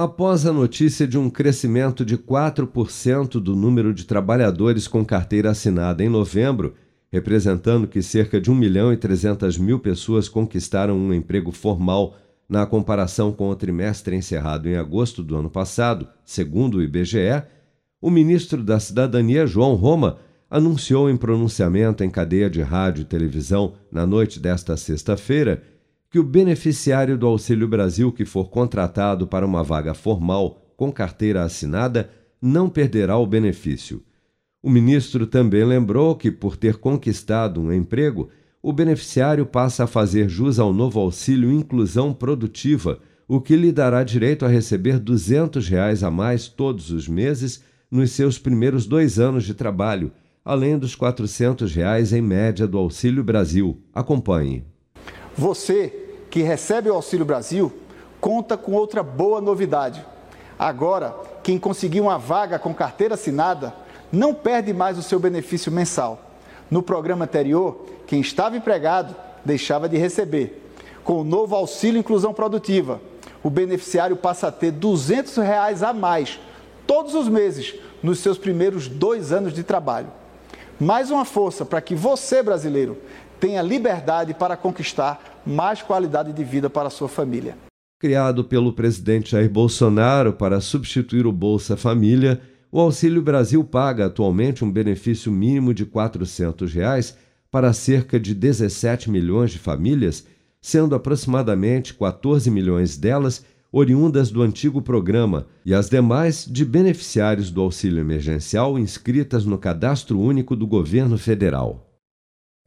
Após a notícia de um crescimento de 4% do número de trabalhadores com carteira assinada em novembro, representando que cerca de 1 milhão e 300 mil pessoas conquistaram um emprego formal na comparação com o trimestre encerrado em agosto do ano passado, segundo o IBGE, o ministro da Cidadania, João Roma, anunciou em pronunciamento em cadeia de rádio e televisão na noite desta sexta-feira que o beneficiário do Auxílio Brasil que for contratado para uma vaga formal com carteira assinada não perderá o benefício. O ministro também lembrou que, por ter conquistado um emprego, o beneficiário passa a fazer jus ao novo auxílio Inclusão Produtiva, o que lhe dará direito a receber 200 reais a mais todos os meses nos seus primeiros dois anos de trabalho, além dos 400 reais em média do Auxílio Brasil. Acompanhe. Você que recebe o Auxílio Brasil conta com outra boa novidade. Agora, quem conseguir uma vaga com carteira assinada não perde mais o seu benefício mensal. No programa anterior, quem estava empregado deixava de receber. Com o novo Auxílio Inclusão Produtiva, o beneficiário passa a ter 200 reais a mais todos os meses nos seus primeiros dois anos de trabalho. Mais uma força para que você, brasileiro, tenha liberdade para conquistar mais qualidade de vida para a sua família. Criado pelo presidente Jair Bolsonaro para substituir o Bolsa Família, o Auxílio Brasil paga atualmente um benefício mínimo de 400 reais para cerca de 17 milhões de famílias, sendo aproximadamente 14 milhões delas oriundas do antigo programa e as demais de beneficiários do auxílio emergencial inscritas no Cadastro Único do Governo Federal.